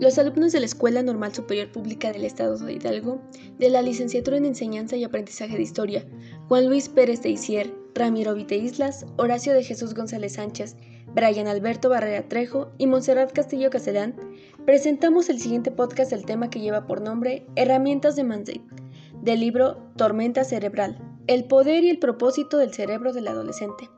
los alumnos de la Escuela Normal Superior Pública del Estado de Hidalgo, de la Licenciatura en Enseñanza y Aprendizaje de Historia, Juan Luis Pérez de Isier, Ramiro Vite Islas, Horacio de Jesús González Sánchez, Brian Alberto Barrera Trejo y Monserrat Castillo Castellán, presentamos el siguiente podcast del tema que lleva por nombre Herramientas de Manzeit, del libro Tormenta Cerebral, el poder y el propósito del cerebro del adolescente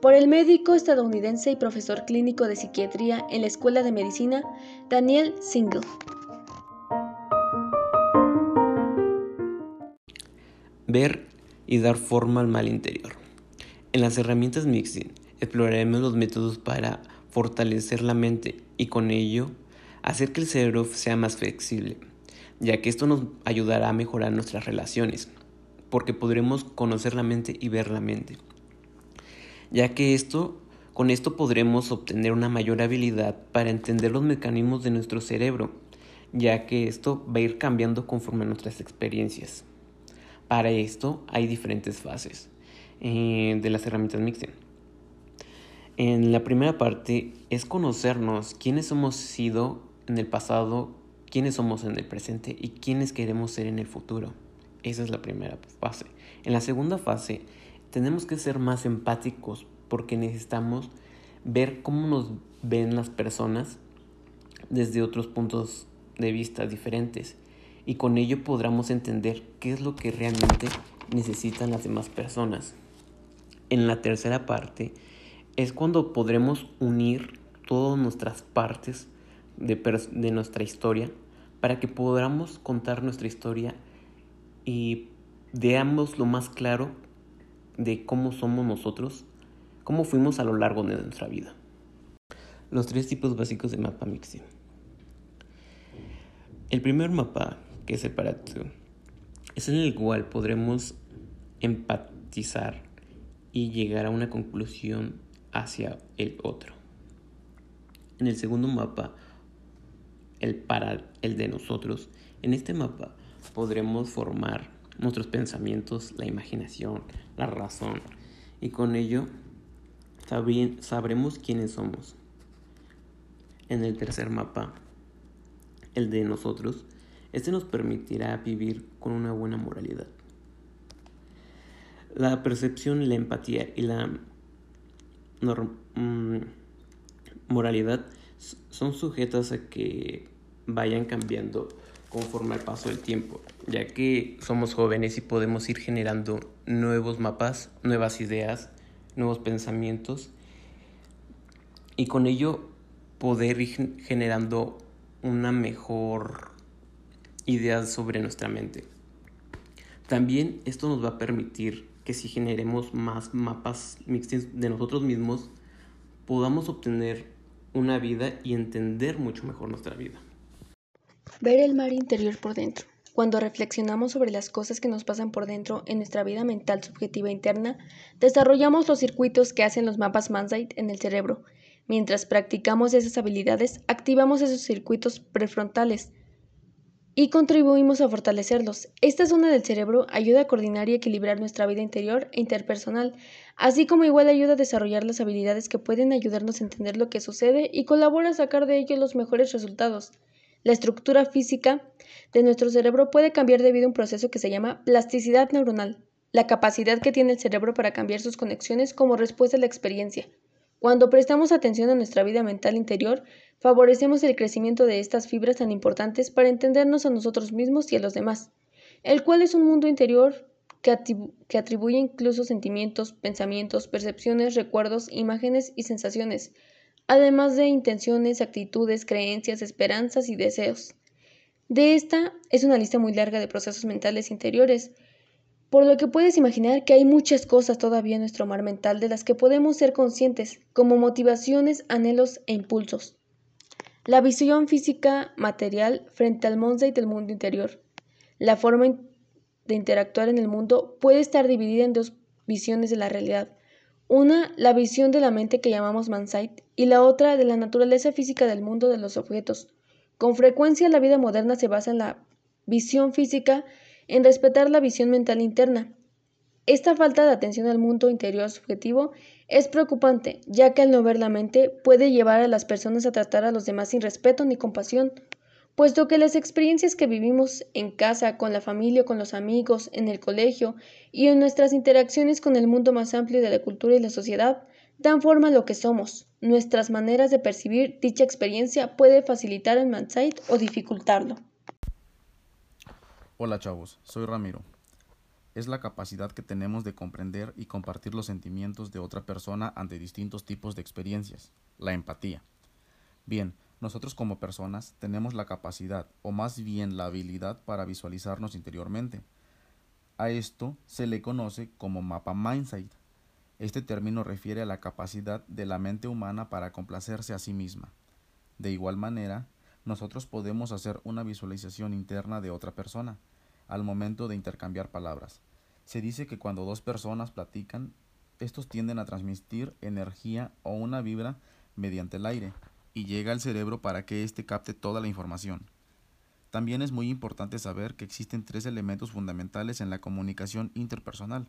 por el médico estadounidense y profesor clínico de psiquiatría en la Escuela de Medicina, Daniel Single. Ver y dar forma al mal interior. En las herramientas Mixing exploraremos los métodos para fortalecer la mente y con ello hacer que el cerebro sea más flexible, ya que esto nos ayudará a mejorar nuestras relaciones, porque podremos conocer la mente y ver la mente ya que esto, con esto podremos obtener una mayor habilidad para entender los mecanismos de nuestro cerebro, ya que esto va a ir cambiando conforme a nuestras experiencias. Para esto hay diferentes fases eh, de las herramientas Mixen. En la primera parte es conocernos quiénes hemos sido en el pasado, quiénes somos en el presente y quiénes queremos ser en el futuro. Esa es la primera fase. En la segunda fase tenemos que ser más empáticos porque necesitamos ver cómo nos ven las personas desde otros puntos de vista diferentes y con ello podremos entender qué es lo que realmente necesitan las demás personas. En la tercera parte es cuando podremos unir todas nuestras partes de, de nuestra historia para que podamos contar nuestra historia y veamos lo más claro de cómo somos nosotros, cómo fuimos a lo largo de nuestra vida. Los tres tipos básicos de mapa mixing. El primer mapa, que es el para es en el cual podremos empatizar y llegar a una conclusión hacia el otro. En el segundo mapa, el para el de nosotros, en este mapa podremos formar nuestros pensamientos, la imaginación, la razón, y con ello sabremos quiénes somos. En el tercer mapa, el de nosotros, este nos permitirá vivir con una buena moralidad. La percepción, la empatía y la mm, moralidad son sujetas a que vayan cambiando conforme al paso del tiempo, ya que somos jóvenes y podemos ir generando nuevos mapas, nuevas ideas, nuevos pensamientos y con ello poder ir generando una mejor idea sobre nuestra mente. También esto nos va a permitir que si generemos más mapas mixtos de nosotros mismos, podamos obtener una vida y entender mucho mejor nuestra vida. Ver el mar interior por dentro. Cuando reflexionamos sobre las cosas que nos pasan por dentro en nuestra vida mental subjetiva interna, desarrollamos los circuitos que hacen los mapas Mansight en el cerebro. Mientras practicamos esas habilidades, activamos esos circuitos prefrontales y contribuimos a fortalecerlos. Esta zona del cerebro ayuda a coordinar y equilibrar nuestra vida interior e interpersonal, así como igual ayuda a desarrollar las habilidades que pueden ayudarnos a entender lo que sucede y colabora a sacar de ello los mejores resultados. La estructura física de nuestro cerebro puede cambiar debido a un proceso que se llama plasticidad neuronal, la capacidad que tiene el cerebro para cambiar sus conexiones como respuesta a la experiencia. Cuando prestamos atención a nuestra vida mental interior, favorecemos el crecimiento de estas fibras tan importantes para entendernos a nosotros mismos y a los demás, el cual es un mundo interior que, atribuye incluso sentimientos, pensamientos, percepciones, recuerdos, imágenes y sensaciones, además de intenciones, actitudes, creencias, esperanzas y deseos. De esta es una lista muy larga de procesos mentales interiores, por lo que puedes imaginar que hay muchas cosas todavía en nuestro mar mental de las que podemos ser conscientes, como motivaciones, anhelos e impulsos. La visión física material frente al monte del mundo interior. La forma de interactuar en el mundo puede estar dividida en dos visiones de la realidad, una, la visión de la mente que llamamos Mansight, y la otra, de la naturaleza física del mundo de los objetos. Con frecuencia la vida moderna se basa en la visión física, en respetar la visión mental interna, Esta falta de atención al mundo interior subjetivo es preocupante, ya que al no ver la mente puede llevar a las personas a tratar a los demás sin respeto ni compasión, puesto que las experiencias que vivimos en casa, con la familia, con los amigos, en el colegio y en nuestras interacciones con el mundo más amplio de la cultura y la sociedad dan forma a lo que somos. Nuestras maneras de percibir dicha experiencia puede facilitar el mindset o dificultarlo. Hola chavos, soy Ramiro. Es la capacidad que tenemos de comprender y compartir los sentimientos de otra persona ante distintos tipos de experiencias, la empatía. Bien, nosotros como personas tenemos la capacidad, o más bien la habilidad para visualizarnos interiormente. A esto se le conoce como mapa mindset. Este término refiere a la capacidad de la mente humana para complacerse a sí misma. De igual manera, nosotros podemos hacer una visualización interna de otra persona al momento de intercambiar palabras. Se dice que cuando dos personas platican, estos tienden a transmitir energía o una vibra mediante el aire y llega al cerebro para que éste capte toda la información. También es muy importante saber que existen tres elementos fundamentales en la comunicación interpersonal.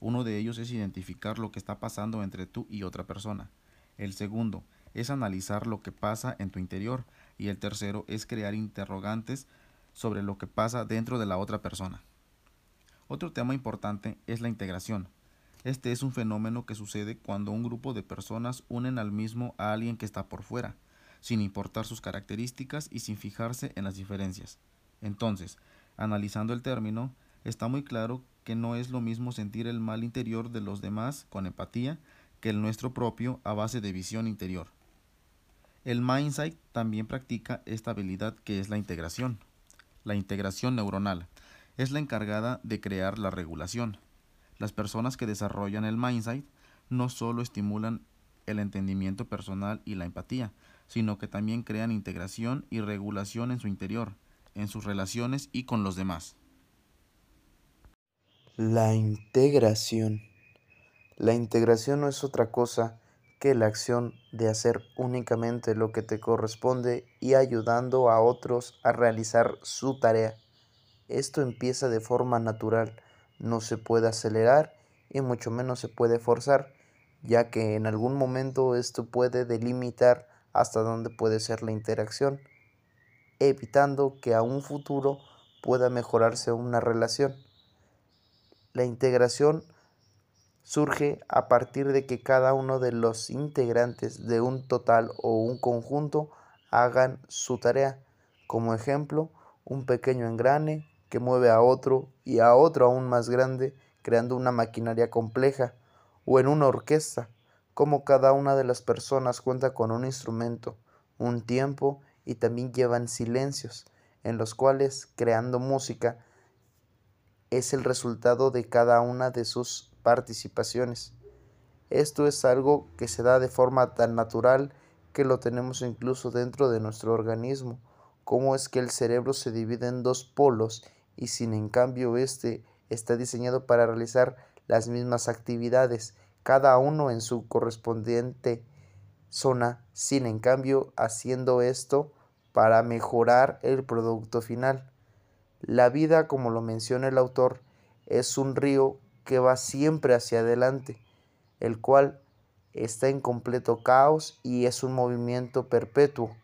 Uno de ellos es identificar lo que está pasando entre tú y otra persona. El segundo es analizar lo que pasa en tu interior. Y el tercero es crear interrogantes sobre lo que pasa dentro de la otra persona. Otro tema importante es la integración. Este es un fenómeno que sucede cuando un grupo de personas unen al mismo a alguien que está por fuera, sin importar sus características y sin fijarse en las diferencias. Entonces, analizando el término, está muy claro que no es lo mismo sentir el mal interior de los demás con empatía que el nuestro propio a base de visión interior. El Mindsight también practica esta habilidad que es la integración. La integración neuronal es la encargada de crear la regulación, las personas que desarrollan el mindset no solo estimulan el entendimiento personal y la empatía, sino que también crean integración y regulación en su interior, en sus relaciones y con los demás. La integración. La integración no es otra cosa que la acción de hacer únicamente lo que te corresponde y ayudando a otros a realizar su tarea. Esto empieza de forma natural no se puede acelerar y mucho menos se puede forzar, ya que en algún momento esto puede delimitar hasta dónde puede ser la interacción, evitando que a un futuro pueda mejorarse una relación. La integración surge a partir de que cada uno de los integrantes de un total o un conjunto hagan su tarea. Como ejemplo, un pequeño engrane que mueve a otro y a otro aún más grande, creando una maquinaria compleja, o en una orquesta, como cada una de las personas cuenta con un instrumento, un tiempo y también llevan silencios, en los cuales, creando música, es el resultado de cada una de sus participaciones. Esto es algo que se da de forma tan natural que lo tenemos incluso dentro de nuestro organismo, como es que el cerebro se divide en dos polos y sin en cambio este está diseñado para realizar las mismas actividades, cada uno en su correspondiente zona, sin en cambio haciendo esto para mejorar el producto final. La vida, como lo menciona el autor, es un río que va siempre hacia adelante, el cual está en completo caos y es un movimiento perpetuo,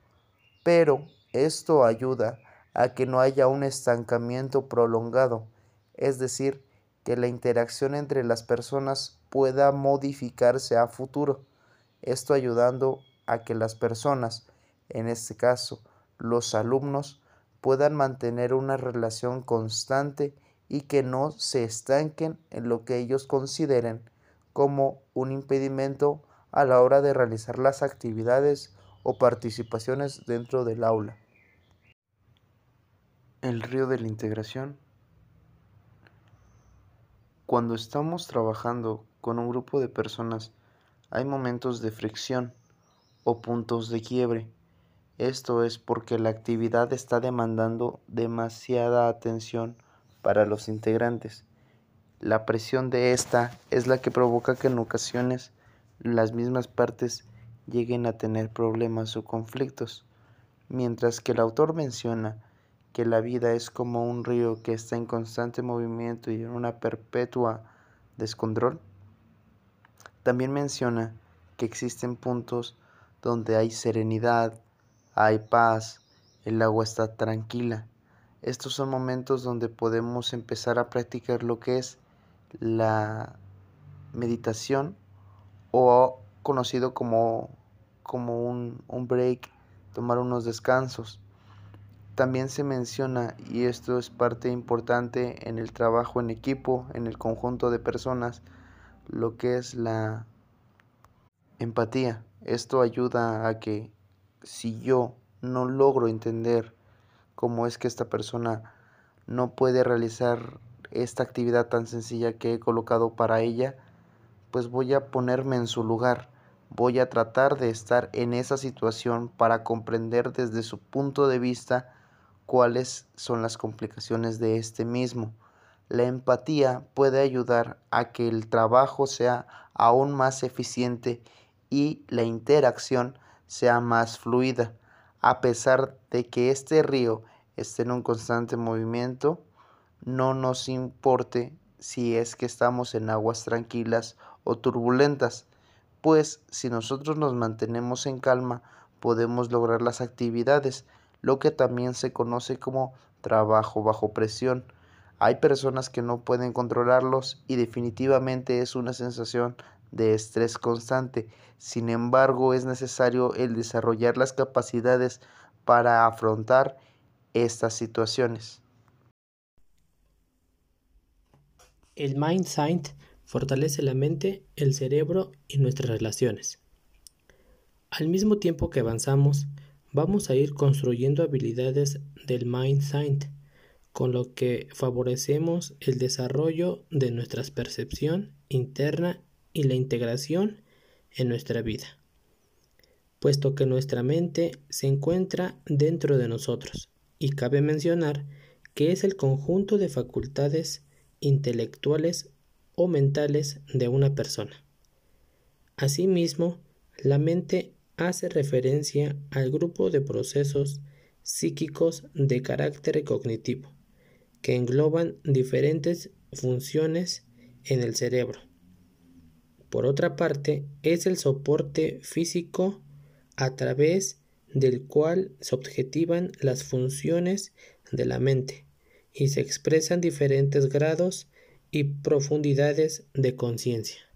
pero esto ayuda a que no haya un estancamiento prolongado, es decir, que la interacción entre las personas pueda modificarse a futuro, esto ayudando a que las personas, en este caso los alumnos, puedan mantener una relación constante y que no se estanquen en lo que ellos consideren como un impedimento a la hora de realizar las actividades o participaciones dentro del aula. El río de la integración. Cuando estamos trabajando con un grupo de personas, hay momentos de fricción o puntos de quiebre. Esto es porque la actividad está demandando demasiada atención para los integrantes. La presión de esta es la que provoca que en ocasiones las mismas partes lleguen a tener problemas o conflictos, mientras que el autor menciona que la vida es como un río que está en constante movimiento y en una perpetua descontrol. También menciona que existen puntos donde hay serenidad, hay paz, el agua está tranquila. Estos son momentos donde podemos empezar a practicar lo que es la meditación o conocido como, como un, un break, tomar unos descansos. También se menciona, y esto es parte importante en el trabajo en equipo, en el conjunto de personas, lo que es la empatía. Esto ayuda a que si yo no logro entender cómo es que esta persona no puede realizar esta actividad tan sencilla que he colocado para ella, pues voy a ponerme en su lugar. Voy a tratar de estar en esa situación para comprender desde su punto de vista cuáles son las complicaciones de este mismo. La empatía puede ayudar a que el trabajo sea aún más eficiente y la interacción sea más fluida, a pesar de que este río esté en un constante movimiento, no nos importe si es que estamos en aguas tranquilas o turbulentas, pues si nosotros nos mantenemos en calma podemos lograr las actividades, lo que también se conoce como trabajo bajo presión. Hay personas que no pueden controlarlos y definitivamente es una sensación de estrés constante. Sin embargo, es necesario el desarrollar las capacidades para afrontar estas situaciones. El Mindsight fortalece la mente, el cerebro y nuestras relaciones. Al mismo tiempo que avanzamos, vamos a ir construyendo habilidades del Mindsight, con lo que favorecemos el desarrollo de nuestra percepción interna y la integración en nuestra vida, puesto que nuestra mente se encuentra dentro de nosotros y cabe mencionar que es el conjunto de facultades intelectuales o mentales de una persona. Asimismo, la mente hace referencia al grupo de procesos psíquicos de carácter cognitivo, que engloban diferentes funciones en el cerebro. Por otra parte, es el soporte físico a través del cual se objetivan las funciones de la mente y se expresan diferentes grados y profundidades de conciencia.